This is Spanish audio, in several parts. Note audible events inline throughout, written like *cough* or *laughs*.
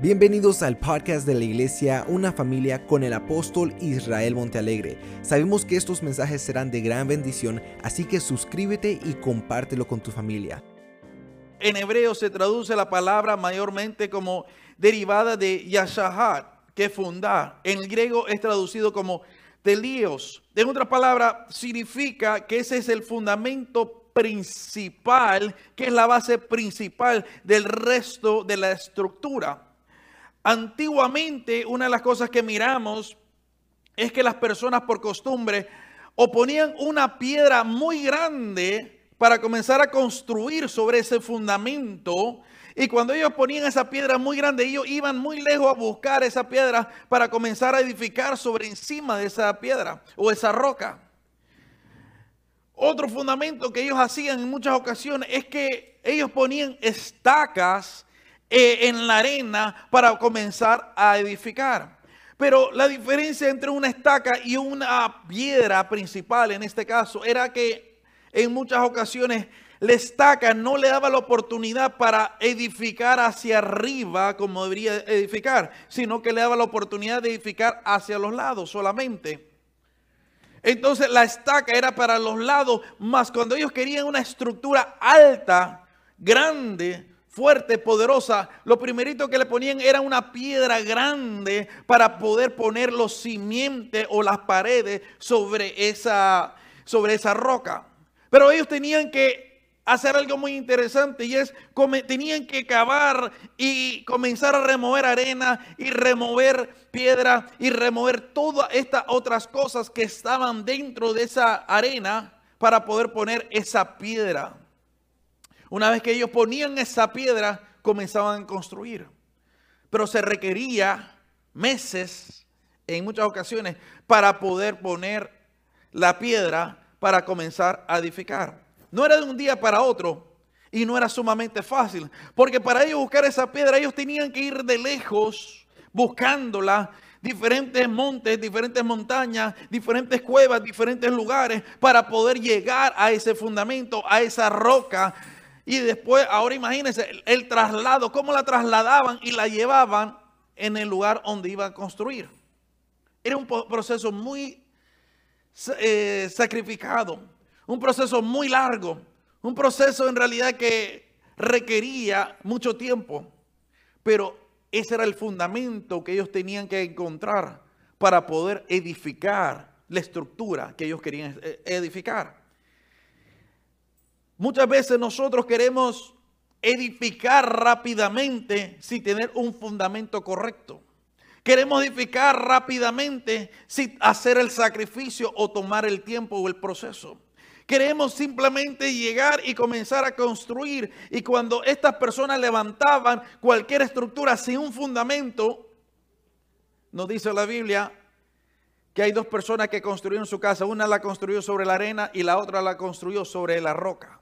Bienvenidos al podcast de la iglesia Una familia con el apóstol Israel Montealegre. Sabemos que estos mensajes serán de gran bendición, así que suscríbete y compártelo con tu familia. En hebreo se traduce la palabra mayormente como derivada de yashahat, que fundar. En griego es traducido como telios. En otras palabras, significa que ese es el fundamento principal, que es la base principal del resto de la estructura. Antiguamente, una de las cosas que miramos es que las personas por costumbre oponían una piedra muy grande para comenzar a construir sobre ese fundamento. Y cuando ellos ponían esa piedra muy grande, ellos iban muy lejos a buscar esa piedra para comenzar a edificar sobre encima de esa piedra o esa roca. Otro fundamento que ellos hacían en muchas ocasiones es que ellos ponían estacas eh, en la arena para comenzar a edificar. Pero la diferencia entre una estaca y una piedra principal en este caso era que en muchas ocasiones la estaca no le daba la oportunidad para edificar hacia arriba como debería edificar, sino que le daba la oportunidad de edificar hacia los lados solamente. Entonces la estaca era para los lados, más cuando ellos querían una estructura alta, grande, fuerte, poderosa, lo primerito que le ponían era una piedra grande para poder poner los simientes o las paredes sobre esa, sobre esa roca. Pero ellos tenían que hacer algo muy interesante y es tenían que cavar y comenzar a remover arena y remover piedra y remover todas estas otras cosas que estaban dentro de esa arena para poder poner esa piedra. Una vez que ellos ponían esa piedra, comenzaban a construir. Pero se requería meses, en muchas ocasiones, para poder poner la piedra para comenzar a edificar. No era de un día para otro y no era sumamente fácil, porque para ellos buscar esa piedra, ellos tenían que ir de lejos buscándola diferentes montes, diferentes montañas, diferentes cuevas, diferentes lugares para poder llegar a ese fundamento, a esa roca y después, ahora imagínense, el, traslado, cómo la trasladaban y la llevaban en el lugar donde iban a construir. Era un proceso muy eh, sacrificado, un proceso muy largo, un proceso en realidad que requería mucho tiempo, pero ese era el fundamento que ellos tenían que encontrar para poder edificar la estructura que ellos querían eh, edificar. Muchas veces nosotros queremos edificar rápidamente sin tener un fundamento correcto. Queremos edificar rápidamente sin hacer el sacrificio o tomar el tiempo o el proceso. Queremos simplemente llegar y comenzar a construir. Y cuando estas personas levantaban cualquier estructura sin un fundamento, nos dice la Biblia que hay dos personas que construyeron su casa. Una la construyó sobre la arena y la otra la construyó sobre la roca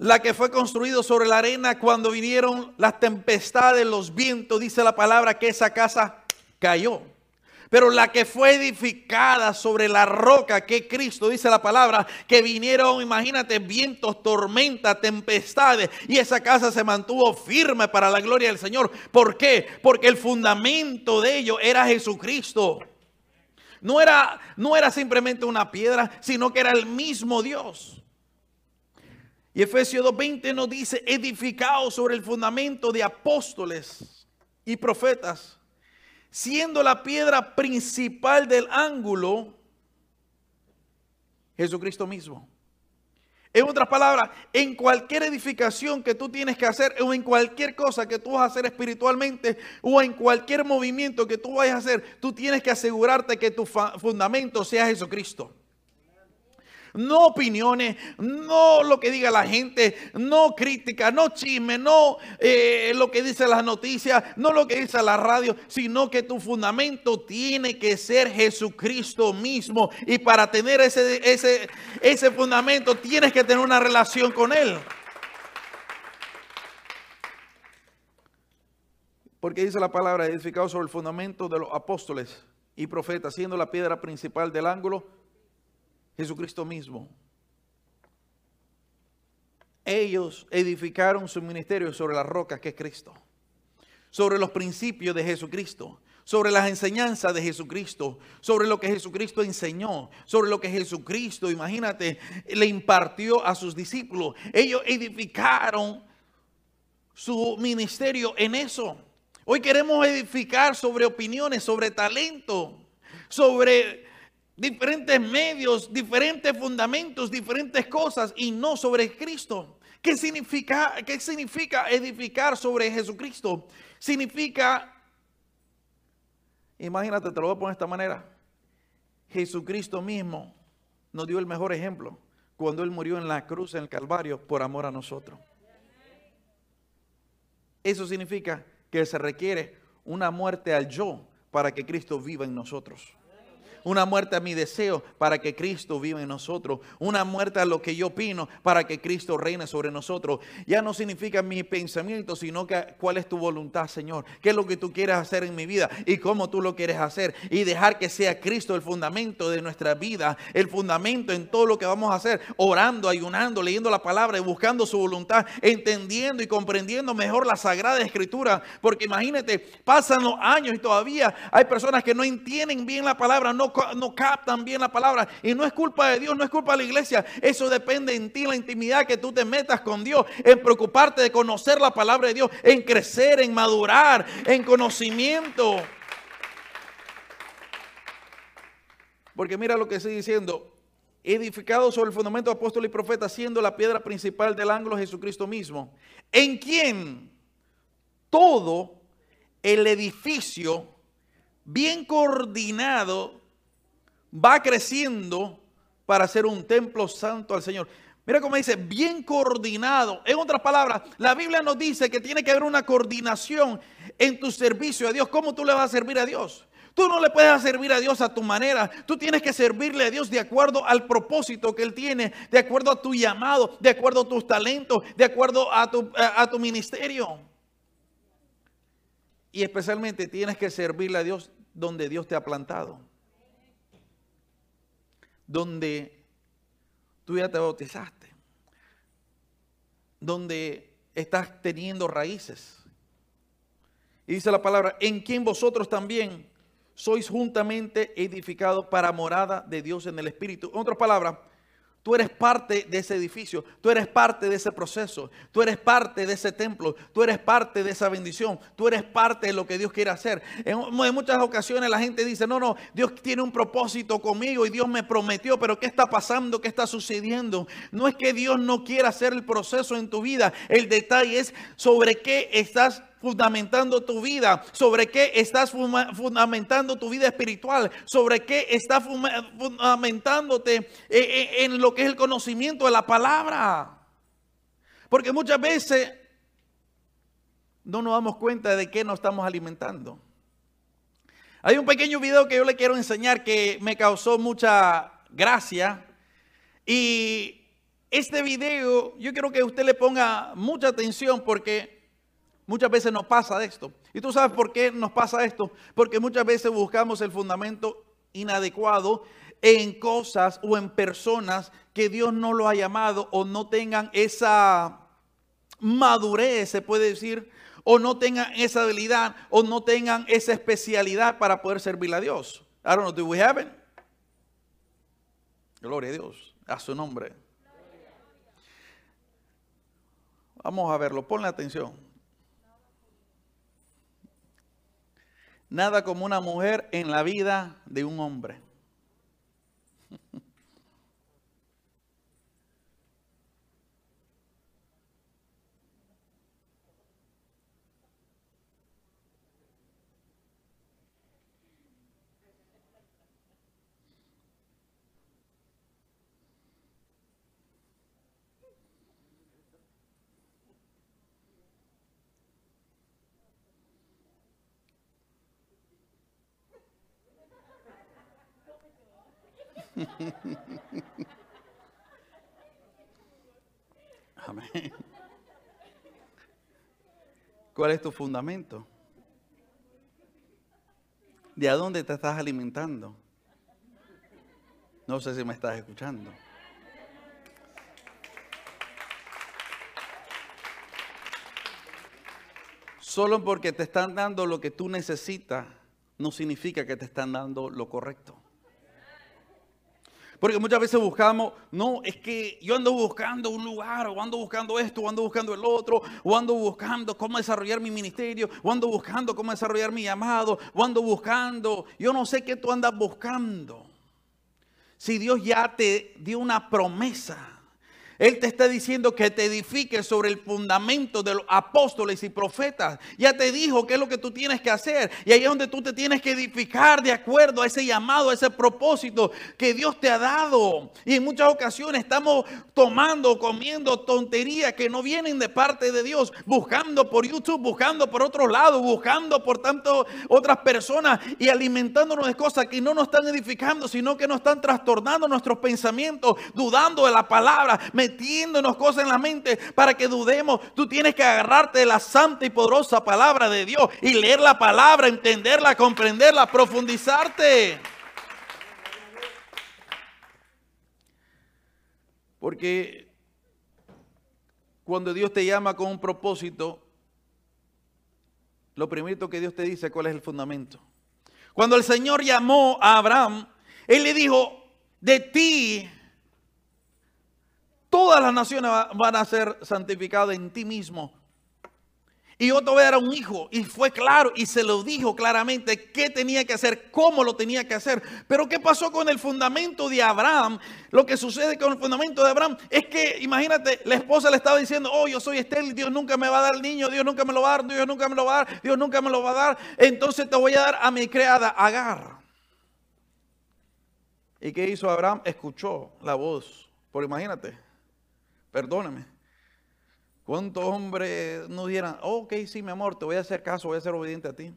la que fue construida sobre la arena cuando vinieron las tempestades, los vientos, dice la palabra que esa casa cayó. Pero la que fue edificada sobre la roca, que Cristo, dice la palabra, que vinieron, imagínate, vientos, tormentas, tempestades, y esa casa se mantuvo firme para la gloria del Señor. ¿Por qué? Porque el fundamento de ello era Jesucristo. No era, no era simplemente una piedra, sino que era el mismo Dios. Y Efesios 2.20 nos dice, edificado sobre el fundamento de apóstoles y profetas, siendo la piedra principal del ángulo Jesucristo mismo. En otras palabras, en cualquier edificación que tú tienes que hacer, o en cualquier cosa que tú vas a hacer espiritualmente, o en cualquier movimiento que tú vayas a hacer, tú tienes que asegurarte que tu fundamento sea Jesucristo no opiniones, no lo que diga la gente, no crítica, no chisme, no eh, lo que dice las noticias, no lo que dice la radio, sino que tu fundamento tiene que ser Jesucristo mismo. Y para tener ese, ese, ese fundamento tienes que tener una relación con Él. Porque dice la palabra, edificado sobre el fundamento de los apóstoles y profetas, siendo la piedra principal del ángulo Jesucristo mismo. Ellos edificaron su ministerio sobre la roca que es Cristo. sobre los principios de Jesucristo, sobre las enseñanzas de Jesucristo, sobre lo que Jesucristo enseñó, sobre lo que Jesucristo, imagínate, le impartió a sus discípulos. Ellos edificaron su ministerio en eso. Hoy queremos edificar sobre opiniones, sobre talento, sobre diferentes medios, diferentes fundamentos, diferentes cosas y no sobre Cristo. ¿Qué significa, qué significa edificar sobre Jesucristo? Significa, imagínate, te lo voy a poner de esta manera. Jesucristo mismo nos dio el mejor ejemplo cuando Él murió en la cruz, en el Calvario, por amor a nosotros. Eso significa que se requiere una muerte al yo para que Cristo viva en nosotros una muerte a mi deseo para que Cristo viva en nosotros, una muerte a lo que yo opino para que Cristo reine sobre nosotros. Ya no significa mi pensamiento, sino que cuál es tu voluntad, Señor, qué es lo que tú quieres hacer en mi vida y cómo tú lo quieres hacer y dejar que sea Cristo el fundamento de nuestra vida, el fundamento en todo lo que vamos a hacer, orando, ayunando, leyendo la palabra y buscando su voluntad, entendiendo y comprendiendo mejor la Sagrada Escritura, porque imagínate, pasan los años y todavía hay personas que no entienden bien la palabra, no no, captan bien la palabra. Y no es culpa de Dios, no es culpa de la iglesia. Eso depende en ti, la intimidad que tú te metas con Dios, en preocuparte de conocer la palabra de Dios, en crecer, en madurar, en conocimiento. Porque mira lo que estoy diciendo. Edificado sobre el fundamento apóstol y profeta, siendo la piedra principal del ángulo Jesucristo mismo, en quien todo el edificio bien coordinado va creciendo para ser un templo santo al Señor. Mira cómo dice, bien coordinado. En otras palabras, la Biblia nos dice que tiene que haber una coordinación en tu servicio a Dios. ¿Cómo tú le vas a servir a Dios? Tú no le puedes servir a Dios a tu manera. Tú tienes que servirle a Dios de acuerdo al propósito que Él tiene, de acuerdo a tu llamado, de acuerdo a tus talentos, de acuerdo a tu, a tu ministerio. Y especialmente tienes que servirle a Dios donde Dios te ha plantado donde tú ya te bautizaste, donde estás teniendo raíces. Y dice la palabra, en quien vosotros también sois juntamente edificados para morada de Dios en el Espíritu. En otras palabras, Tú eres parte de ese edificio, tú eres parte de ese proceso, tú eres parte de ese templo, tú eres parte de esa bendición, tú eres parte de lo que Dios quiere hacer. En, muchas ocasiones la gente dice, no, no, Dios tiene un propósito conmigo y Dios me prometió, pero ¿qué está pasando? ¿Qué está sucediendo? No es que Dios no quiera hacer el proceso en tu vida, el detalle es sobre qué estás fundamentando tu vida, sobre qué estás fundamentando tu vida espiritual, sobre qué estás fundamentándote eh, eh, en lo que es el conocimiento de la palabra. Porque muchas veces no nos damos cuenta de qué nos estamos alimentando. Hay un pequeño video que yo le quiero enseñar que me causó mucha gracia. Y este video yo quiero que usted le ponga mucha atención porque Muchas veces nos pasa esto. ¿Y tú sabes por qué nos pasa esto? Porque muchas veces buscamos el fundamento inadecuado en cosas o en personas que Dios no lo ha llamado o no tengan esa madurez, se puede decir, o no tengan esa habilidad o no tengan esa especialidad para poder servir a Dios. I don't know, do we have it? Gloria a Dios, a su nombre. Vamos a verlo, ponle atención. Nada como una mujer en la vida de un hombre. *laughs* Amén. ¿Cuál es tu fundamento? ¿De a dónde te estás alimentando? No sé si me estás escuchando. Solo porque te están dando lo que tú necesitas, no significa que te están dando lo correcto. Porque muchas veces buscamos, no, es que yo ando buscando un lugar, o ando buscando esto, o ando buscando el otro, o ando buscando cómo desarrollar mi ministerio, o ando buscando cómo desarrollar mi llamado, o ando buscando, yo no sé qué tú andas buscando. Si Dios ya te dio una promesa, él te está diciendo que te edifiques sobre el fundamento de los apóstoles y profetas. Ya te dijo qué es lo que tú tienes que hacer. Y ahí es donde tú te tienes que edificar de acuerdo a ese llamado, a ese propósito que Dios te ha dado. Y en muchas ocasiones estamos tomando, comiendo tonterías que no vienen de parte de Dios. Buscando por YouTube, buscando por otro lado, buscando por tanto otras personas y alimentándonos de cosas que no nos están edificando, sino que nos están trastornando nuestros pensamientos, dudando de la palabra metiéndonos cosas en la mente para que dudemos. Tú tienes que agarrarte de la santa y poderosa palabra de Dios y leer la palabra, entenderla, comprenderla, profundizarte. Porque cuando Dios te llama con un propósito, lo primero que Dios te dice cuál es el fundamento. Cuando el Señor llamó a Abraham, Él le dijo, de ti Todas las naciones van a ser santificadas en ti mismo. Y otro era un hijo y fue claro y se lo dijo claramente qué tenía que hacer, cómo lo tenía que hacer. Pero ¿qué pasó con el fundamento de Abraham? Lo que sucede con el fundamento de Abraham es que, imagínate, la esposa le estaba diciendo, oh, yo soy estéril, Dios nunca me va a dar el niño, Dios nunca me lo va a dar, Dios nunca me lo va a dar, Dios nunca me lo va a dar. Entonces te voy a dar a mi creada Agar. ¿Y qué hizo Abraham? Escuchó la voz. Por imagínate, Perdóname. ¿Cuántos hombres no dieran, ok, sí, mi amor, te voy a hacer caso, voy a ser obediente a ti?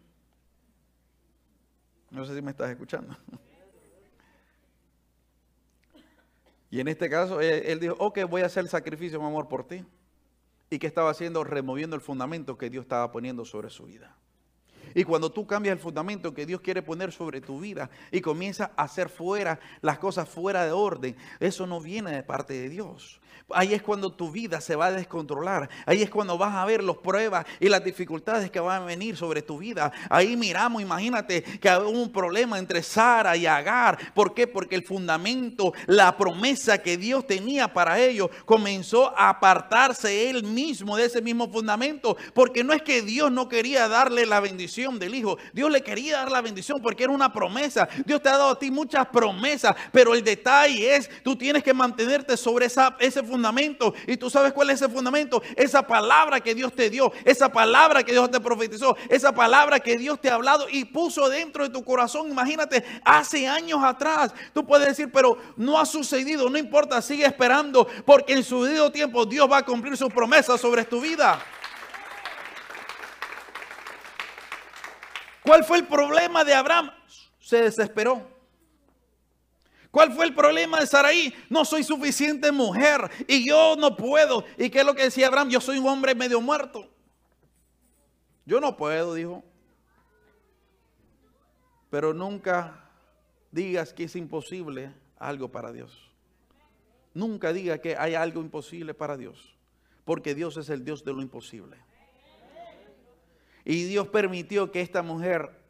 No sé si me estás escuchando. Y en este caso, él, dijo, ok, voy a hacer el sacrificio, mi amor, por ti. ¿Y qué estaba haciendo? Removiendo el fundamento que Dios estaba poniendo sobre su vida. Y cuando tú cambias el fundamento que Dios quiere poner sobre tu vida y comienzas a hacer fuera las cosas fuera de orden, eso no viene de parte de Dios. Ahí es cuando tu vida se va a descontrolar. Ahí es cuando vas a ver las pruebas y las dificultades que van a venir sobre tu vida. Ahí miramos, imagínate que hubo un problema entre Sara y Agar. ¿Por qué? Porque el fundamento, la promesa que Dios tenía para ellos, comenzó a apartarse él mismo de ese mismo fundamento. Porque no es que Dios no quería darle la bendición del hijo. Dios le quería dar la bendición porque era una promesa. Dios te ha dado a ti muchas promesas. Pero el detalle es, tú tienes que mantenerte sobre esa, ese fundamento. Y tú sabes cuál es ese fundamento. Esa palabra que Dios te dio, esa palabra que Dios te profetizó, esa palabra que Dios te ha hablado y puso dentro de tu corazón. Imagínate, hace años atrás. Tú puedes decir, pero no ha sucedido, no importa, sigue esperando, porque en su debido tiempo Dios va a cumplir sus promesas sobre tu vida. ¿Cuál fue el problema de Abraham? Se desesperó. ¿Cuál fue el problema de Saraí? No soy suficiente mujer y yo no puedo. ¿Y qué es lo que decía Abraham? Yo soy un hombre medio muerto. Yo no puedo, dijo. Pero nunca digas que es imposible algo para Dios. Nunca diga que hay algo imposible para Dios. Porque Dios es el Dios de lo imposible. Y Dios permitió que esta mujer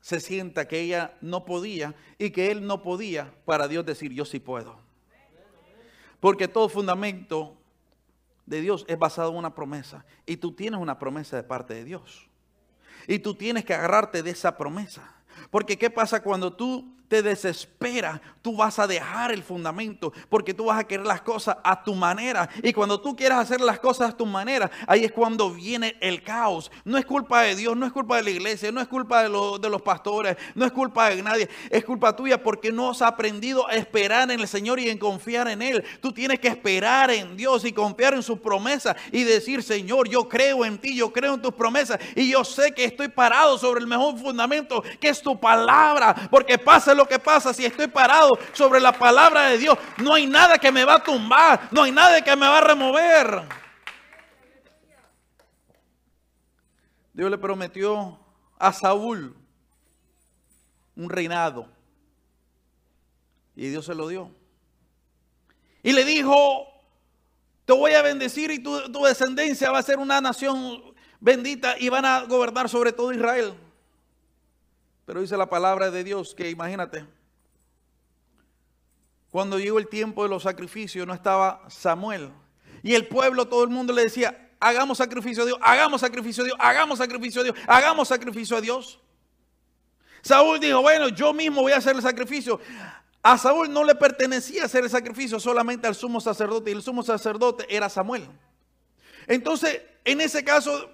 se sienta que ella no podía y que él no podía para Dios decir yo sí puedo. Porque todo fundamento de Dios es basado en una promesa y tú tienes una promesa de parte de Dios. Y tú tienes que agarrarte de esa promesa. Porque ¿qué pasa cuando tú te desespera, tú vas a dejar el fundamento porque tú vas a querer las cosas a tu manera. Y cuando tú quieras hacer las cosas a tu manera, ahí es cuando viene el caos. No es culpa de Dios, no es culpa de la iglesia, no es culpa de, de los pastores, no es culpa de nadie, es culpa tuya porque no has aprendido a esperar en el Señor y en confiar en Él. Tú tienes que esperar en Dios y confiar en sus promesas y decir, Señor, yo creo en ti, yo creo en tus promesas y yo sé que estoy parado sobre el mejor fundamento que es tu palabra, porque pasa lo que pasa si estoy parado sobre la palabra de Dios. No hay nada que me va a tumbar, no hay nada que me va a remover. Dios le prometió a Saúl un reinado. Y Dios se lo dio. Y le dijo, te voy a bendecir y tu, tu descendencia va a ser una nación bendita y van a gobernar sobre todo Israel. Pero dice la palabra de Dios que imagínate, cuando llegó el tiempo de los sacrificios no estaba Samuel. Y el pueblo, todo el mundo le decía, hagamos sacrificio a Dios, hagamos sacrificio a Dios, hagamos sacrificio a Dios, hagamos sacrificio a Dios. Saúl dijo, bueno, yo mismo voy a hacer el sacrificio. A Saúl no le pertenecía hacer el sacrificio solamente al sumo sacerdote y el sumo sacerdote era Samuel. Entonces, en ese caso,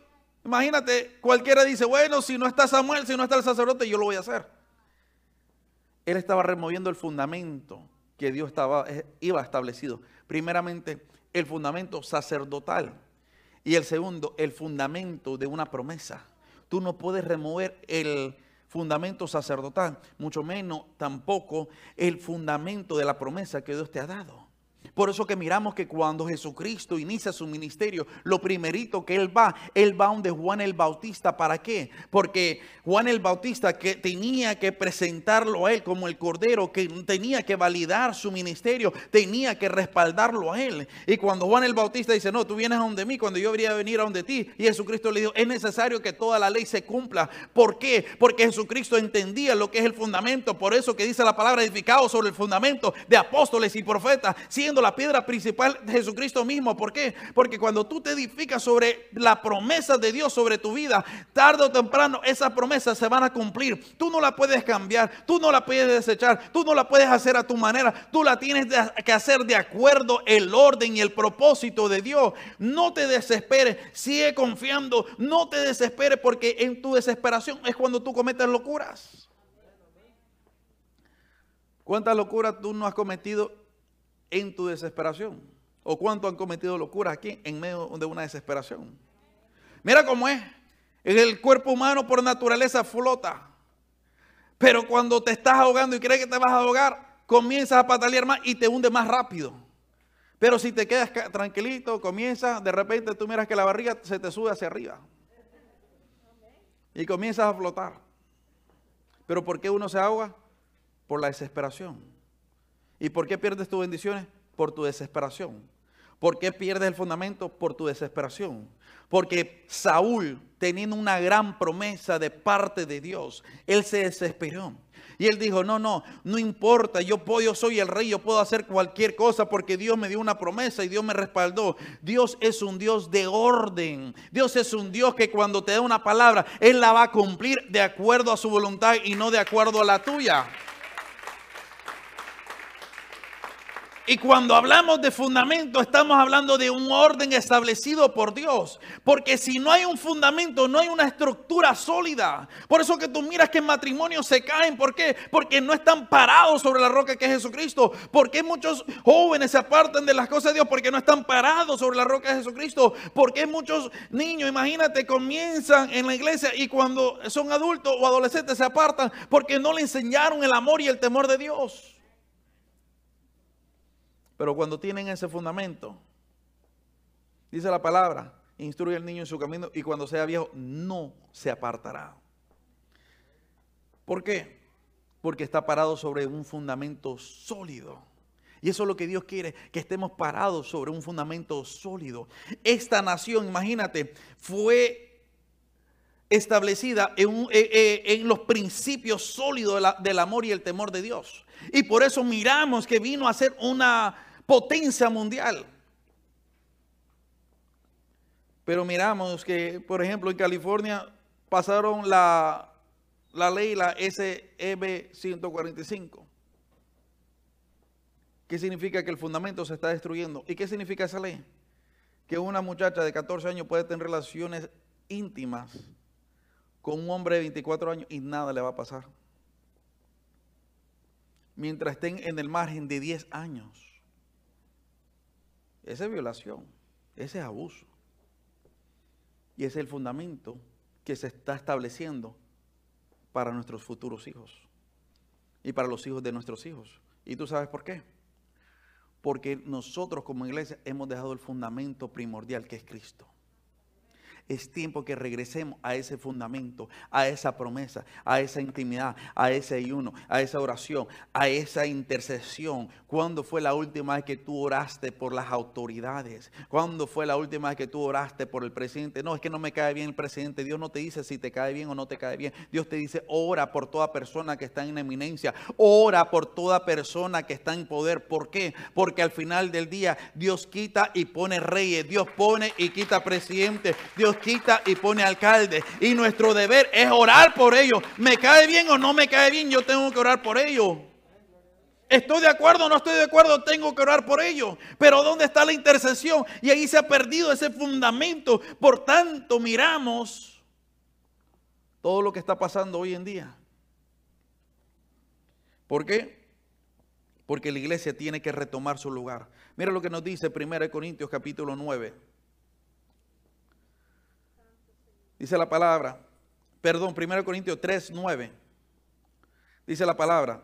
imagínate, cualquiera dice, bueno, si no está Samuel, si no está el sacerdote, yo lo voy a hacer. Él estaba removiendo el fundamento que Dios estaba, eh, iba establecido. Primeramente, el fundamento sacerdotal. Y el segundo, el fundamento de una promesa. Tú no puedes remover el fundamento sacerdotal, mucho menos tampoco el fundamento de la promesa que Dios te ha dado. Por eso que miramos que cuando Jesucristo inicia su ministerio, lo primerito que él va, él va donde Juan el Bautista. ¿Para qué? Porque Juan el Bautista que tenía que presentarlo a él como el Cordero, que tenía que validar su ministerio, tenía que respaldarlo a él. Y cuando Juan el Bautista dice, no, tú vienes a donde mí, cuando yo debería venir a donde ti, y Jesucristo le dijo, es necesario que toda la ley se cumpla. ¿Por qué? Porque Jesucristo entendía lo que es el fundamento. Por eso que dice la palabra edificado sobre el fundamento de apóstoles y profetas, siendo la piedra principal Jesucristo mismo. ¿Por qué? Porque cuando tú te edificas sobre la promesa de Dios sobre tu vida, tarde o temprano esas promesas se van a cumplir. Tú no la puedes cambiar, tú no la puedes desechar, tú no la puedes hacer a tu manera, tú la tienes que hacer de acuerdo el orden y el propósito de Dios. No te desesperes, sigue confiando, no te desesperes porque en tu desesperación es cuando tú cometes locuras. ¿Cuántas locuras tú no has cometido en tu desesperación? ¿O cuánto han cometido locuras aquí en medio de una desesperación? Mira cómo es. El cuerpo humano por naturaleza flota. Pero cuando te estás ahogando y crees que te vas a ahogar, comienzas a patalear más y te hunde más rápido. Pero si te quedas tranquilito, comienzas, de repente tú miras que la barriga se te sube hacia arriba. Y comienzas a flotar. Pero ¿por qué uno se ahoga? Por la desesperación. ¿Y por qué pierdes tus bendiciones? Por tu desesperación. ¿Por qué pierdes el fundamento? Por tu desesperación. Porque Saúl, teniendo una gran promesa de parte de Dios, él se desesperó. Y él dijo, no, no, no importa, yo, puedo, yo soy el rey, yo puedo hacer cualquier cosa porque Dios me dio una promesa y Dios me respaldó. Dios es un Dios de orden. Dios es un Dios que cuando te da una palabra, Él la va a cumplir de acuerdo a su voluntad y no de acuerdo a la tuya. Y cuando hablamos de fundamento, estamos hablando de un orden establecido por Dios. Porque si no hay un fundamento, no hay una estructura sólida. Por eso que tú miras que matrimonios se caen. ¿Por qué? Porque no están parados sobre la roca que es Jesucristo. Porque muchos jóvenes se apartan de las cosas de Dios? Porque no están parados sobre la roca de Jesucristo. Porque muchos niños, imagínate, comienzan en la iglesia y cuando son adultos o adolescentes se apartan porque no le enseñaron el amor y el temor de Dios. Pero cuando tienen ese fundamento, dice la palabra, instruye al niño en su camino y cuando sea viejo no se apartará. ¿Por qué? Porque está parado sobre un fundamento sólido. Y eso es lo que Dios quiere, que estemos parados sobre un fundamento sólido. Esta nación, imagínate, fue establecida en, eh, eh, los principios sólidos del amor y el temor de Dios. Y por eso miramos que vino a ser una potencia mundial. Pero miramos que, por ejemplo, en California pasaron la, la ley, la SEB 145. ¿Qué significa que el fundamento se está destruyendo? ¿Y qué significa esa ley? Que una muchacha de 14 años puede tener relaciones íntimas con un hombre de 24 años y nada le va a pasar. Mientras estén en el margen de 10 años. Esa es violación, ese es abuso. Y ese es el fundamento que se está estableciendo para nuestros futuros hijos y para los hijos de nuestros hijos. ¿Y tú sabes por qué? Porque nosotros como iglesia hemos dejado el fundamento primordial que es Cristo. Es tiempo que regresemos a ese fundamento, a esa promesa, a esa intimidad, a ese ayuno, a esa oración, a esa intercesión. ¿Cuándo fue la última vez que tú oraste por las autoridades? ¿Cuándo fue la última vez que tú oraste por el presidente? No, es que no me cae bien el presidente. Dios no te dice si te cae bien o no te cae bien. Dios te dice, ora por toda persona que está en eminencia. Ora por toda persona que está en poder. ¿Por qué? Porque al final del día Dios quita y pone reyes. Dios pone y quita presidente. Dios quita y pone alcalde. Y nuestro deber es orar por ellos. ¿Me cae bien o no me cae bien? Yo tengo que orar por ellos. Estoy de acuerdo no estoy de acuerdo, tengo que orar por ellos. Pero ¿dónde está la intercesión? Y ahí se ha perdido ese fundamento. Por tanto, miramos todo lo que está pasando hoy en día. ¿Por qué? Porque la iglesia tiene que retomar su lugar. Mira lo que nos dice 1 Corintios capítulo 9. Dice la palabra, perdón, 1 Corintios 3, 9. Dice la palabra,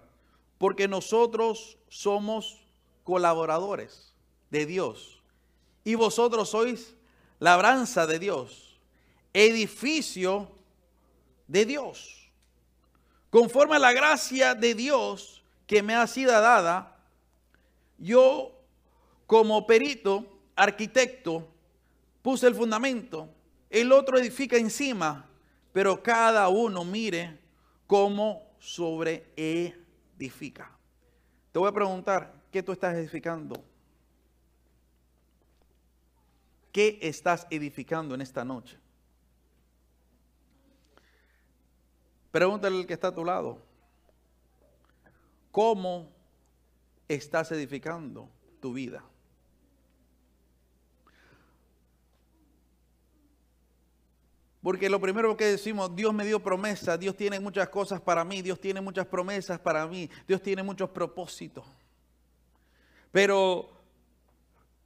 porque nosotros somos colaboradores de Dios y vosotros sois labranza de Dios, edificio de Dios. Conforme a la gracia de Dios que me ha sido dada, yo como perito, arquitecto, puse el fundamento el otro edifica encima, pero cada uno mire cómo sobre edifica. Te voy a preguntar, ¿qué tú estás edificando? ¿Qué estás edificando en esta noche? Pregúntale al que está a tu lado. ¿Cómo estás edificando tu vida? Porque lo primero que decimos, Dios me dio promesa, Dios tiene muchas cosas para mí, Dios tiene muchas promesas para mí, Dios tiene muchos propósitos. Pero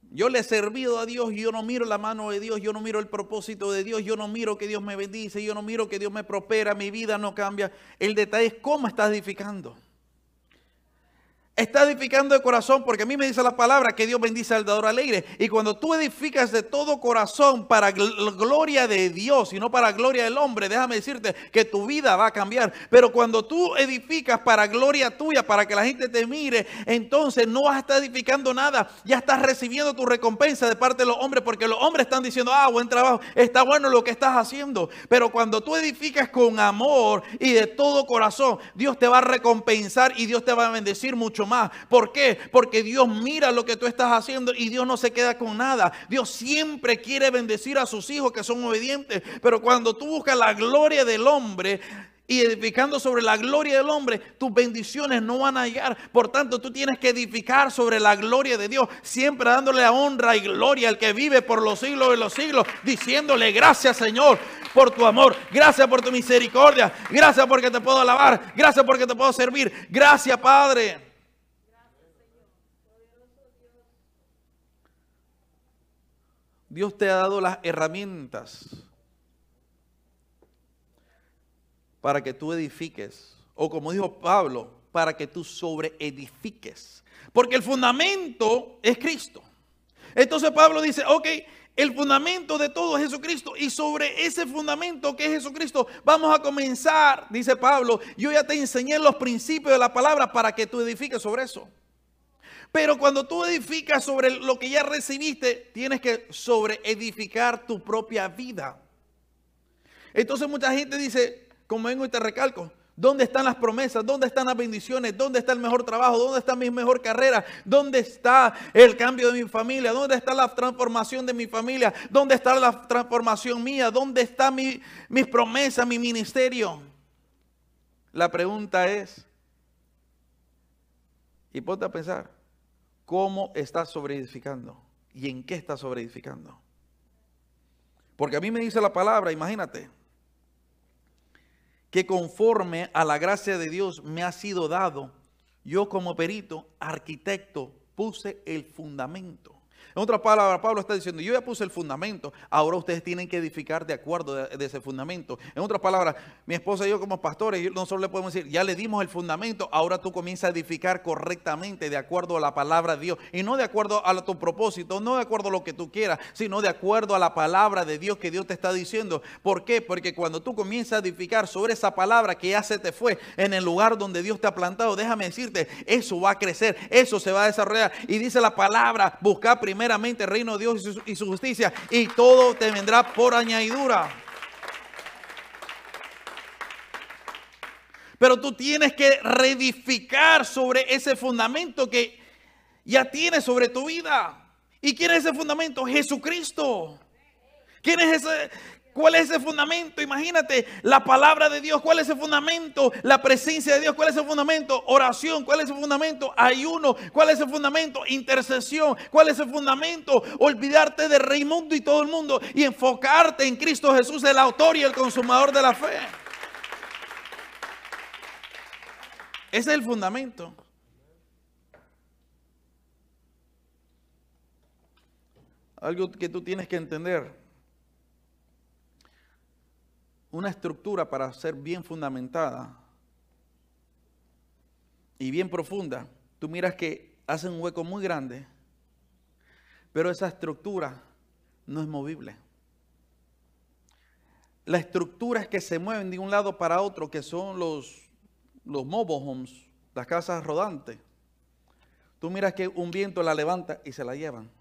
yo le he servido a Dios y yo no miro la mano de Dios, yo no miro el propósito de Dios, yo no miro que Dios me bendice, yo no miro que Dios me prospera, mi vida no cambia. El detalle es cómo estás edificando. Está edificando de corazón, porque a mí me dice la palabra que Dios bendice al dador alegre. Y cuando tú edificas de todo corazón para gloria de Dios y no para gloria del hombre, déjame decirte que tu vida va a cambiar. Pero cuando tú edificas para gloria tuya, para que la gente te mire, entonces no vas a estar edificando nada. Ya estás recibiendo tu recompensa de parte de los hombres, porque los hombres están diciendo, ah, buen trabajo, está bueno lo que estás haciendo. Pero cuando tú edificas con amor y de todo corazón, Dios te va a recompensar y Dios te va a bendecir mucho más. ¿Por qué? Porque Dios mira lo que tú estás haciendo y Dios no se queda con nada. Dios siempre quiere bendecir a sus hijos que son obedientes. Pero cuando tú buscas la gloria del hombre, y edificando sobre la gloria del hombre, tus bendiciones no van a llegar. Por tanto, tú tienes que edificar sobre la gloria de Dios, siempre dándole honra y gloria al que vive por los siglos de los siglos, diciéndole gracias Señor por tu amor, gracias por tu misericordia, gracias porque te puedo alabar, gracias porque te puedo servir, gracias Padre. Dios te ha dado las herramientas para que tú edifiques. O como dijo Pablo, para que tú sobreedifiques. Porque el fundamento es Cristo. Entonces Pablo dice, ok, el fundamento de todo es Jesucristo. Y sobre ese fundamento que es Jesucristo, vamos a comenzar, dice Pablo, yo ya te enseñé los principios de la palabra para que tú edifiques sobre eso. Pero cuando tú edificas sobre lo que ya recibiste, tienes que sobre edificar tu propia vida. Entonces mucha gente dice, como vengo y te recalco, ¿dónde están las promesas? ¿Dónde están las bendiciones? ¿Dónde está el mejor trabajo? ¿Dónde está mi mejor carrera? ¿Dónde está el cambio de mi familia? ¿Dónde está la transformación de mi familia? ¿Dónde está la transformación mía? ¿Dónde está mi, mis promesas, mi ministerio? La pregunta es, y ponte a pensar, cómo estás sobreedificando y en qué estás sobreedificando. Porque a mí me dice la palabra, imagínate, que conforme a la gracia de Dios me ha sido dado, yo como perito, arquitecto, puse el fundamento. En otras palabras, Pablo está diciendo, yo ya puse el fundamento, ahora ustedes tienen que edificar de acuerdo de, ese fundamento. En otras palabras, mi esposa y yo como pastores, nosotros le podemos decir, ya le dimos el fundamento, ahora tú comienzas a edificar correctamente de acuerdo a la palabra de Dios y no de acuerdo a tu propósito, no de acuerdo a lo que tú quieras, sino de acuerdo a la palabra de Dios que Dios te está diciendo. ¿Por qué? Porque cuando tú comienzas a edificar sobre esa palabra que ya se te fue en el lugar donde Dios te ha plantado, déjame decirte, eso va a crecer, eso se va a desarrollar. Y dice la palabra, busca primero el reino de Dios y su, justicia y todo te vendrá por añadidura. Pero tú tienes que reedificar sobre ese fundamento que ya tienes sobre tu vida. ¿Y quién es ese fundamento? Jesucristo. ¿Quién es ese? ¿Cuál es ese fundamento? Imagínate la palabra de Dios. ¿Cuál es ese fundamento? La presencia de Dios. ¿Cuál es el fundamento? Oración. ¿Cuál es el fundamento? Ayuno. ¿Cuál es el fundamento? Intercesión. ¿Cuál es el fundamento? Olvidarte de Raimundo y todo el mundo y enfocarte en Cristo Jesús, el autor y el consumador de la fe. Ese es el fundamento. Algo que tú tienes que entender una estructura para ser bien fundamentada y bien profunda, tú miras que hace un hueco muy grande, pero esa estructura no es movible. Las estructuras que se mueven de un lado para otro, que son los, los mobile homes, las casas rodantes, tú miras que un viento la levanta y se la llevan.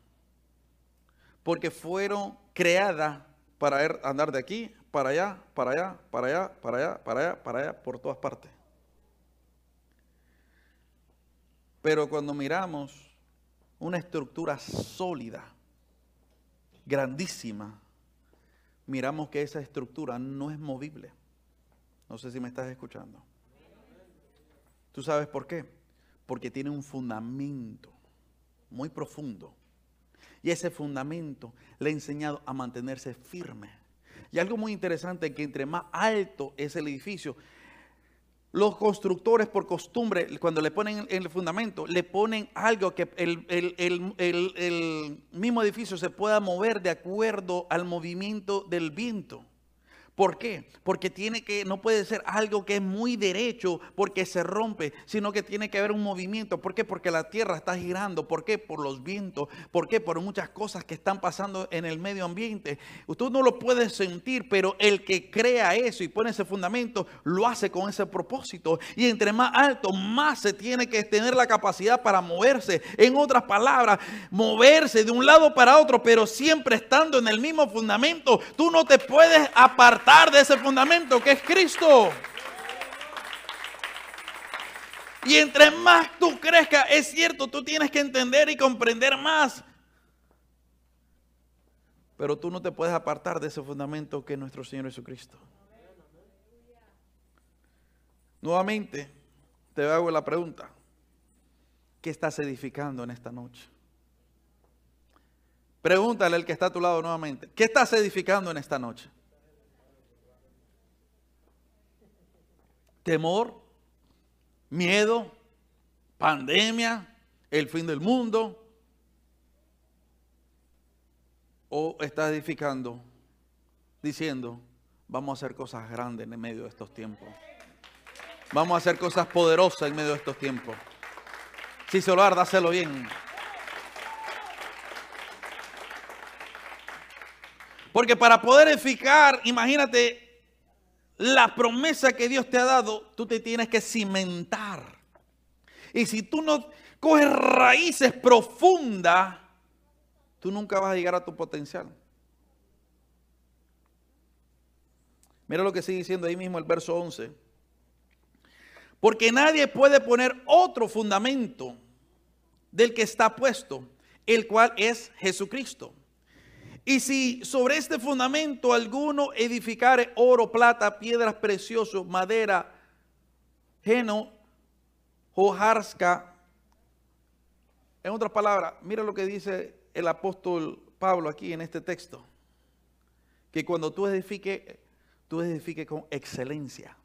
Porque fueron creadas para andar de aquí para allá, para allá, para allá, para allá, para allá, para allá, por todas partes. Pero cuando miramos una estructura sólida, grandísima, miramos que esa estructura no es movible. No sé si me estás escuchando. ¿Tú sabes por qué? Porque tiene un fundamento muy profundo. Y ese fundamento le ha enseñado a mantenerse firme y algo muy interesante que entre más alto es el edificio, los constructores por costumbre, cuando le ponen el fundamento, le ponen algo que el, el mismo edificio se pueda mover de acuerdo al movimiento del viento. ¿Por qué? Porque tiene que, no puede ser algo que es muy derecho porque se rompe, sino que tiene que haber un movimiento. ¿Por qué? Porque la tierra está girando. ¿Por qué? Por los vientos. ¿Por qué? Por muchas cosas que están pasando en el medio ambiente. Usted no lo puede sentir, pero el que crea eso y pone ese fundamento, lo hace con ese propósito. Y entre más alto, más se tiene que tener la capacidad para moverse. En otras palabras, moverse de un lado para otro, pero siempre estando en el mismo fundamento. Tú no te puedes apartar de ese fundamento que es Cristo. Y entre más tú crezcas, es cierto, tú tienes que entender y comprender más. Pero tú no te puedes apartar de ese fundamento que es nuestro Señor Jesucristo. Nuevamente, te hago la pregunta. ¿Qué estás edificando en esta noche? Pregúntale al que está a tu lado nuevamente. ¿Qué estás edificando en esta noche? Temor, miedo, pandemia, el fin del mundo? ¿O estás edificando diciendo, vamos a hacer cosas grandes en medio de estos tiempos? Vamos a hacer cosas poderosas en medio de estos tiempos. Si se lo dáselo bien. Porque para poder edificar, imagínate la promesa que Dios te ha dado, tú te tienes que cimentar. Y si tú no coges raíces profundas, tú nunca vas a llegar a tu potencial. Mira lo que sigue diciendo ahí mismo el verso 11. Porque nadie puede poner otro fundamento del que está puesto, el cual es Jesucristo. Y si sobre este fundamento alguno edificare oro, plata, piedras preciosas, madera, geno, hojarska, en otras palabras, mira lo que dice el apóstol Pablo aquí en este texto. Que cuando tú edifiques, tú edifiques con excelencia.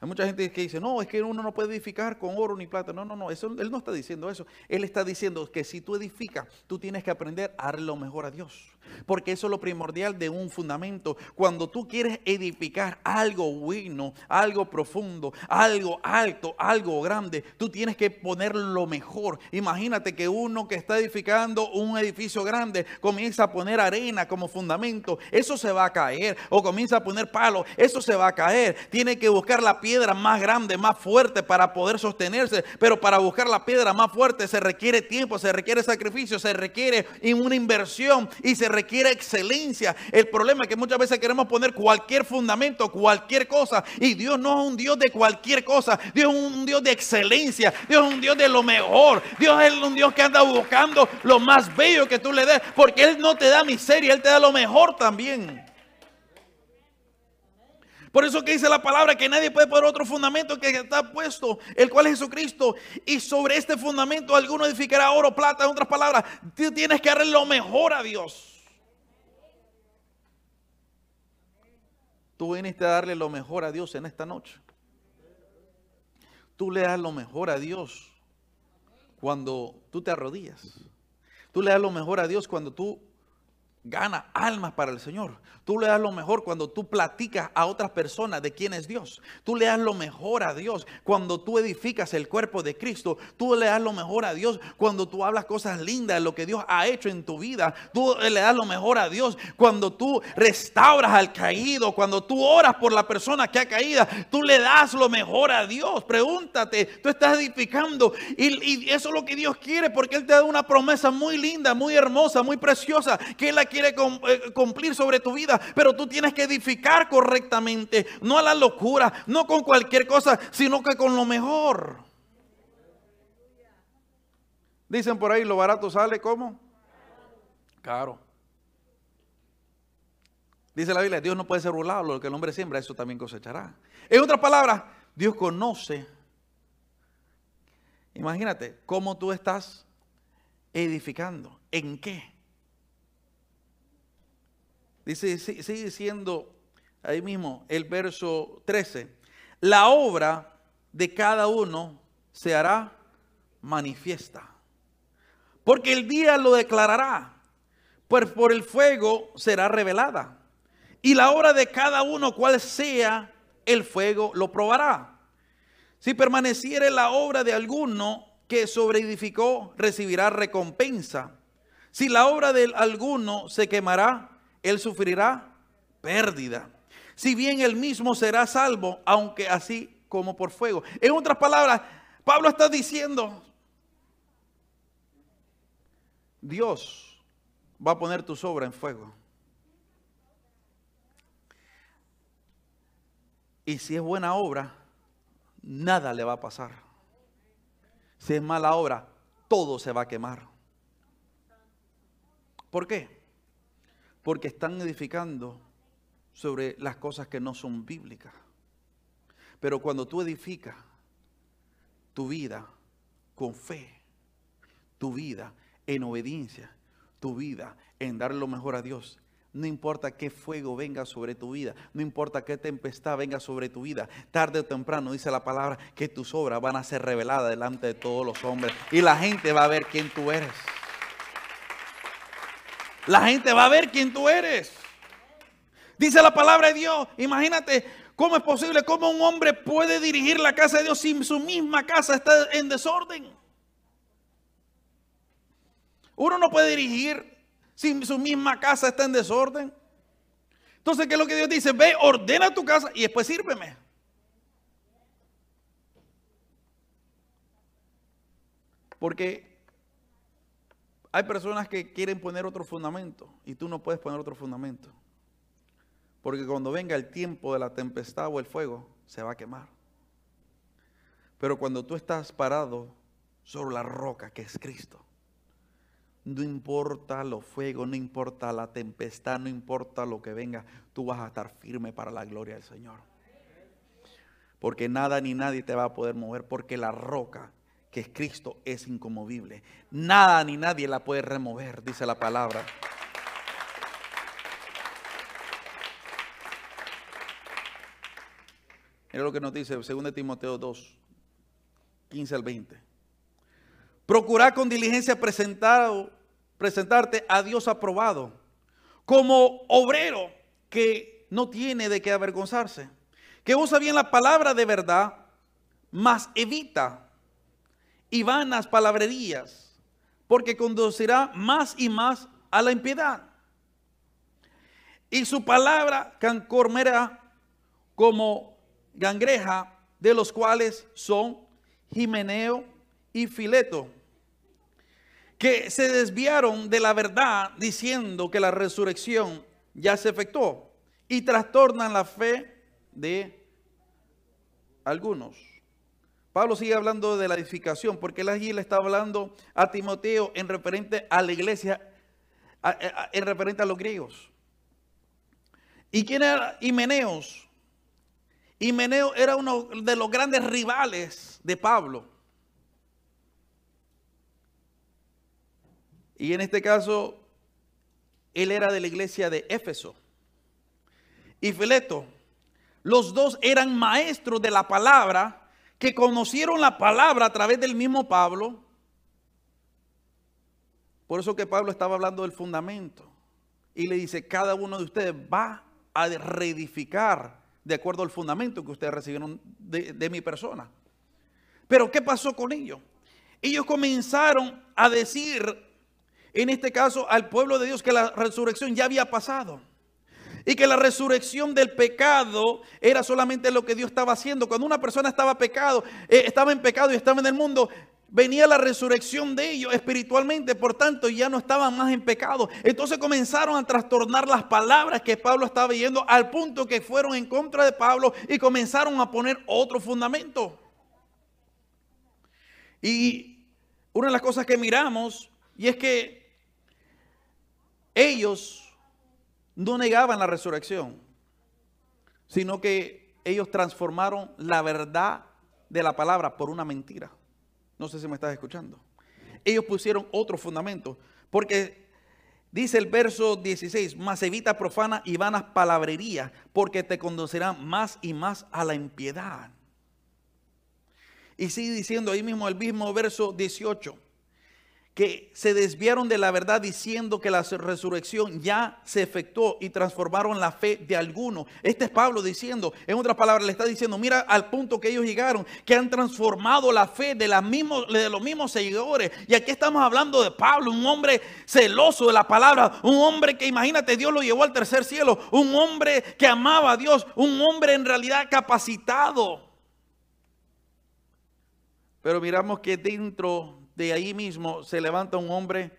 Hay mucha gente que dice, no, es que uno no puede edificar con oro ni plata. No, no, no, eso, él no está diciendo eso. Él está diciendo que si tú edificas, tú tienes que aprender a dar lo mejor a Dios. Porque eso es lo primordial de un fundamento. Cuando tú quieres edificar algo bueno, algo profundo, algo alto, algo grande, tú tienes que poner lo mejor. Imagínate que uno que está edificando un edificio grande comienza a poner arena como fundamento, eso se va a caer. O comienza a poner palos, eso se va a caer. Tiene que buscar la piedra más grande, más fuerte para poder sostenerse. Pero para buscar la piedra más fuerte se requiere tiempo, se requiere sacrificio, se requiere una inversión y se requiere excelencia. El problema es que muchas veces queremos poner cualquier fundamento, cualquier cosa. Y Dios no es un Dios de cualquier cosa. Dios es un Dios de excelencia. Dios es un Dios de lo mejor. Dios es un Dios que anda buscando lo más bello que tú le des. Porque Él no te da miseria, Él te da lo mejor también. Por eso que dice la palabra que nadie puede poner otro fundamento que está puesto, el cual es Jesucristo. Y sobre este fundamento alguno edificará oro, plata, en otras palabras. Tú tienes que darle lo mejor a Dios. Tú viniste a darle lo mejor a Dios en esta noche. Tú le das lo mejor a Dios cuando tú te arrodillas. Tú le das lo mejor a Dios cuando tú ganas almas para el Señor. Tú le das lo mejor cuando tú platicas a otras personas de quién es Dios. Tú le das lo mejor a Dios cuando tú edificas el cuerpo de Cristo. Tú le das lo mejor a Dios cuando tú hablas cosas lindas de lo que Dios ha hecho en tu vida. Tú le das lo mejor a Dios cuando tú restauras al caído, cuando tú oras por la persona que ha caído. Tú le das lo mejor a Dios. Pregúntate, tú estás edificando y, eso es lo que Dios quiere porque Él te da una promesa muy linda, muy hermosa, muy preciosa que Él la quiere eh, cumplir sobre tu vida pero tú tienes que edificar correctamente, no a la locura, no con cualquier cosa, sino que con lo mejor. Dicen por ahí, lo barato sale como caro. Dice la Biblia, Dios no puede ser burlado, lo que el hombre siembra, eso también cosechará. En otras palabras, Dios conoce. Imagínate cómo tú estás edificando, en qué. Dice, sigue diciendo ahí mismo el verso 13. La obra de cada uno se hará manifiesta. Porque el día lo declarará, pues por el fuego será revelada. Y la obra de cada uno, cual sea el fuego, lo probará. Si permaneciere la obra de alguno que sobreedificó, recibirá recompensa. Si la obra de alguno se quemará, él sufrirá pérdida. Si bien él mismo será salvo, aunque así como por fuego. En otras palabras, Pablo está diciendo, Dios va a poner tu obra en fuego. Y si es buena obra, nada le va a pasar. Si es mala obra, todo se va a quemar. ¿Por qué? Porque están edificando sobre las cosas que no son bíblicas. Pero cuando tú edificas tu vida con fe, tu vida en obediencia, tu vida en dar lo mejor a Dios, no importa qué fuego venga sobre tu vida, no importa qué tempestad venga sobre tu vida, tarde o temprano dice la palabra que tus obras van a ser reveladas delante de todos los hombres y la gente va a ver quién tú eres. La gente va a ver quién tú eres. Dice la palabra de Dios. Imagínate cómo es posible, cómo un hombre puede dirigir la casa de Dios si su misma casa está en desorden. Uno no puede dirigir si su misma casa está en desorden. Entonces, ¿qué es lo que Dios dice? Ve, ordena tu casa y después sírveme. Porque hay personas que quieren poner otro fundamento y tú no puedes poner otro fundamento. Porque cuando venga el tiempo de la tempestad o el fuego, se va a quemar. Pero cuando tú estás parado sobre la roca que es Cristo, no importa los fuegos, no importa la tempestad, no importa lo que venga, tú vas a estar firme para la gloria del Señor. Porque nada ni nadie te va a poder mover, porque la roca que Cristo es incomovible. Nada ni nadie la puede remover, dice la palabra. Mira lo que nos dice 2 Timoteo 2, 15 al 20. Procurar con diligencia presentar, presentarte a Dios aprobado, como obrero que no tiene de qué avergonzarse, que usa bien la palabra de verdad, mas evita y vanas palabrerías, porque conducirá más y más a la impiedad. Y su palabra cancormerá como gangreja, de los cuales son Jimeneo y Fileto, que se desviaron de la verdad diciendo que la resurrección ya se efectuó y trastornan la fe de algunos. Pablo sigue hablando de la edificación, porque él allí le está hablando a Timoteo en referente a la iglesia, en referente a los griegos. ¿Y quién era Himeneos? Himeneo era uno de los grandes rivales de Pablo. Y en este caso, él era de la iglesia de Éfeso. Y Fileto, los dos eran maestros de la palabra, que conocieron la palabra a través del mismo Pablo. Por eso que Pablo estaba hablando del fundamento. Y le dice, cada uno de ustedes va a reedificar de acuerdo al fundamento que ustedes recibieron de, de mi persona. Pero ¿qué pasó con ellos? Ellos comenzaron a decir en este caso al pueblo de Dios que la resurrección ya había pasado. Y que la resurrección del pecado era solamente lo que Dios estaba haciendo. Cuando una persona estaba pecado, eh, estaba en pecado y estaba en el mundo, venía la resurrección de ellos espiritualmente, por tanto ya no estaban más en pecado. Entonces comenzaron a trastornar las palabras que Pablo estaba viendo al punto que fueron en contra de Pablo y comenzaron a poner otro fundamento. Y una de las cosas que miramos y es que ellos no negaban la resurrección, sino que ellos transformaron la verdad de la palabra por una mentira. No sé si me estás escuchando. Ellos pusieron otro fundamento, porque dice el verso 16, más evita profana y vanas palabrerías, porque te conducirán más y más a la impiedad. Y sigue diciendo ahí mismo el mismo verso 18 que se desviaron de la verdad diciendo que la resurrección ya se efectuó y transformaron la fe de algunos. Este es Pablo diciendo, en otras palabras, le está diciendo, mira al punto que ellos llegaron, que han transformado la fe de, de los mismos seguidores. Y aquí estamos hablando de Pablo, un hombre celoso de la palabra, un hombre que imagínate, Dios lo llevó al tercer cielo, un hombre que amaba a Dios, un hombre en realidad capacitado. Pero miramos que dentro de ahí mismo se levanta un hombre,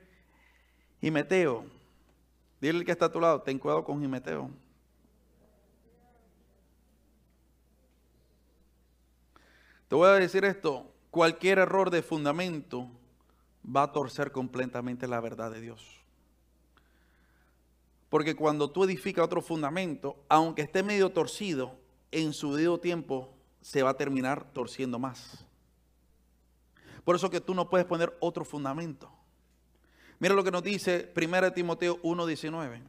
Jimeteo. Dile que está a tu lado, ten cuidado con Jimeteo. Te voy a decir esto, cualquier error de fundamento va a torcer completamente la verdad de Dios. Porque cuando tú edificas otro fundamento, aunque esté medio torcido, en su debido tiempo se va a terminar torciendo más. Por eso que tú no puedes poner otro fundamento. Mira lo que nos dice 1 Timoteo 1:19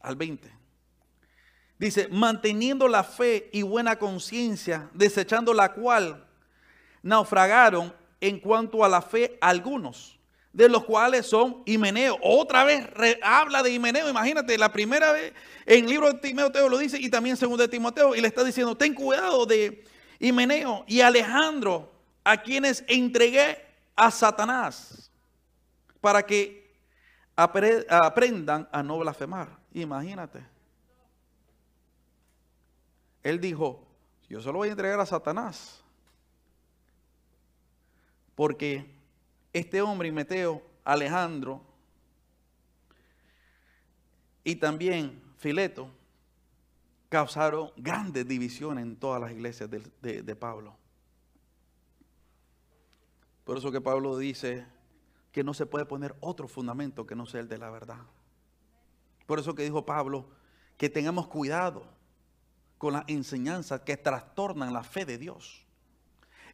al 20. Dice, manteniendo la fe y buena conciencia, desechando la cual naufragaron en cuanto a la fe algunos, de los cuales son Himeneo. Otra vez habla de Himeneo, imagínate, la primera vez en el libro de Timoteo lo dice y también en segundo de Timoteo, y le está diciendo, ten cuidado de Himeneo y Alejandro, a quienes entregué a Satanás para que aprendan a no blasfemar. Imagínate. Él dijo, yo solo voy a entregar a Satanás. Porque este hombre, Meteo, Alejandro y también Fileto, causaron grandes divisiones en todas las iglesias de Pablo. Por eso que Pablo dice que no se puede poner otro fundamento que no sea el de la verdad. Por eso que dijo Pablo que tengamos cuidado con las enseñanzas que trastornan la fe de Dios.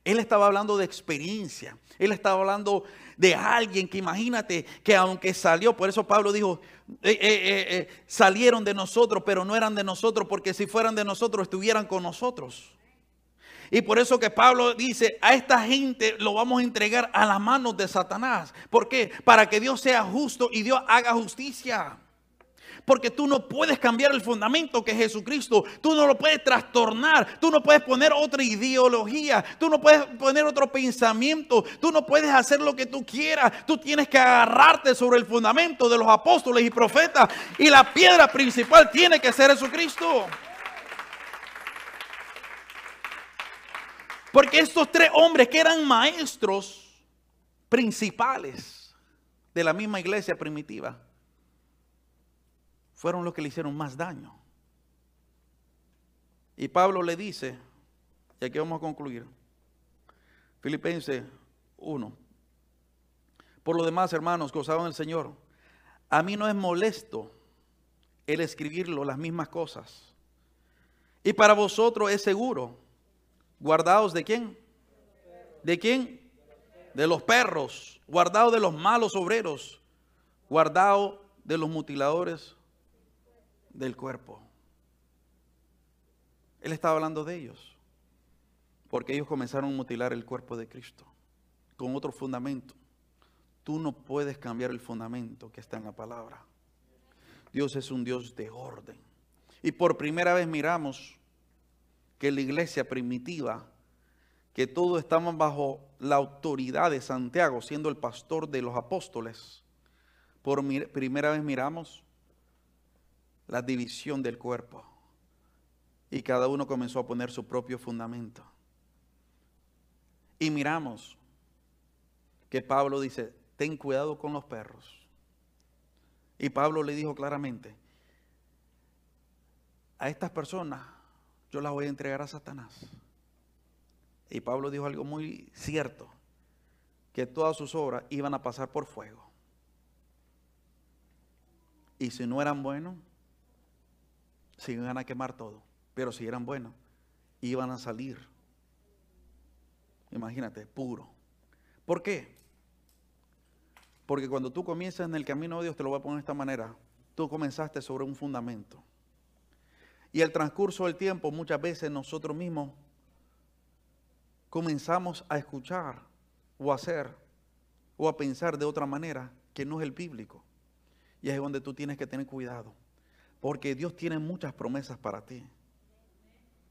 Él estaba hablando de experiencia. Él estaba hablando de alguien que imagínate que aunque salió, por eso Pablo dijo, eh, eh, eh, salieron de nosotros, pero no eran de nosotros, porque si fueran de nosotros estuvieran con nosotros. Y por eso que Pablo dice, a esta gente lo vamos a entregar a las manos de Satanás. ¿Por qué? Para que Dios sea justo y Dios haga justicia. Porque tú no puedes cambiar el fundamento que es Jesucristo. Tú no lo puedes trastornar. Tú no puedes poner otra ideología. Tú no puedes poner otro pensamiento. Tú no puedes hacer lo que tú quieras. Tú tienes que agarrarte sobre el fundamento de los apóstoles y profetas. Y la piedra principal tiene que ser Jesucristo. Porque estos tres hombres que eran maestros principales de la misma iglesia primitiva, fueron los que le hicieron más daño. Y Pablo le dice, y aquí vamos a concluir, Filipenses 1. Por lo demás, hermanos, gozaban el Señor. A mí no es molesto el escribirlo las mismas cosas. Y para vosotros es seguro ¿Guardados de quién? ¿De quién? De los perros. Guardados de los malos obreros. Guardados de los mutiladores del cuerpo. Él estaba hablando de ellos. Porque ellos comenzaron a mutilar el cuerpo de Cristo. Con otro fundamento. Tú no puedes cambiar el fundamento que está en la palabra. Dios es un Dios de orden. Y por primera vez miramos que la iglesia primitiva, que todos estaban bajo la autoridad de Santiago, siendo el pastor de los apóstoles, por primera vez miramos la división del cuerpo. Y cada uno comenzó a poner su propio fundamento. Y miramos que Pablo dice, ten cuidado con los perros. Y Pablo le dijo claramente, a estas personas yo las voy a entregar a Satanás. Y Pablo dijo algo muy cierto, que todas sus obras iban a pasar por fuego. Y si no eran buenos, se iban a quemar todo. Pero si eran buenos, iban a salir. Imagínate, puro. ¿Por qué? Porque cuando tú comienzas en el camino de Dios, te lo voy a poner de esta manera, tú comenzaste sobre un fundamento. Y el transcurso del tiempo muchas veces nosotros mismos comenzamos a escuchar o a hacer o a pensar de otra manera que no es el bíblico. Y es donde tú tienes que tener cuidado. Porque Dios tiene muchas promesas para ti.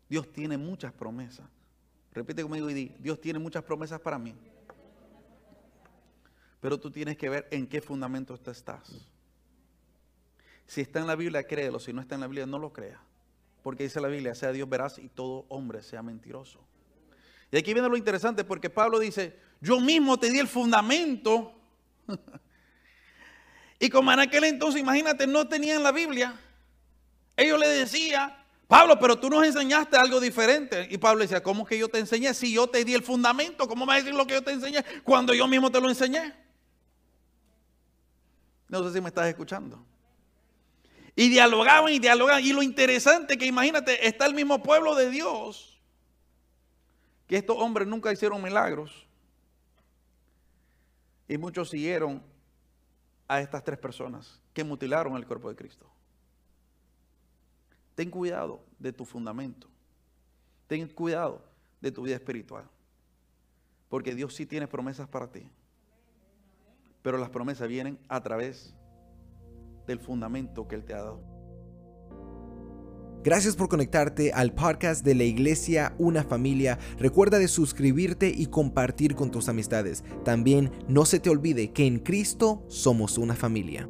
Dios tiene muchas promesas. Repite conmigo y di, Dios tiene muchas promesas para mí. Pero tú tienes que ver en qué fundamento estás. Si está en la Biblia, créelo. Si no está en la Biblia, no lo creas. Porque dice la Biblia, sea Dios veraz y todo hombre sea mentiroso. Y aquí viene lo interesante porque Pablo dice, yo mismo te di el fundamento. *laughs* y como en aquel entonces, imagínate, no tenían la Biblia. Ellos le decían, Pablo, pero tú nos enseñaste algo diferente. Y Pablo decía, ¿cómo que yo te enseñé? Si yo te di el fundamento, ¿cómo me vas a decir lo que yo te enseñé cuando yo mismo te lo enseñé? No sé si me estás escuchando. Y dialogaban y dialogaban. Y lo interesante que imagínate, está el mismo pueblo de Dios, que estos hombres nunca hicieron milagros. Y muchos siguieron a estas tres personas que mutilaron el cuerpo de Cristo. Ten cuidado de tu fundamento. Ten cuidado de tu vida espiritual. Porque Dios sí tiene promesas para ti. Pero las promesas vienen a través de del fundamento que Él te ha dado. Gracias por conectarte al podcast de la iglesia Una Familia. Recuerda de suscribirte y compartir con tus amistades. También no se te olvide que en Cristo somos una familia.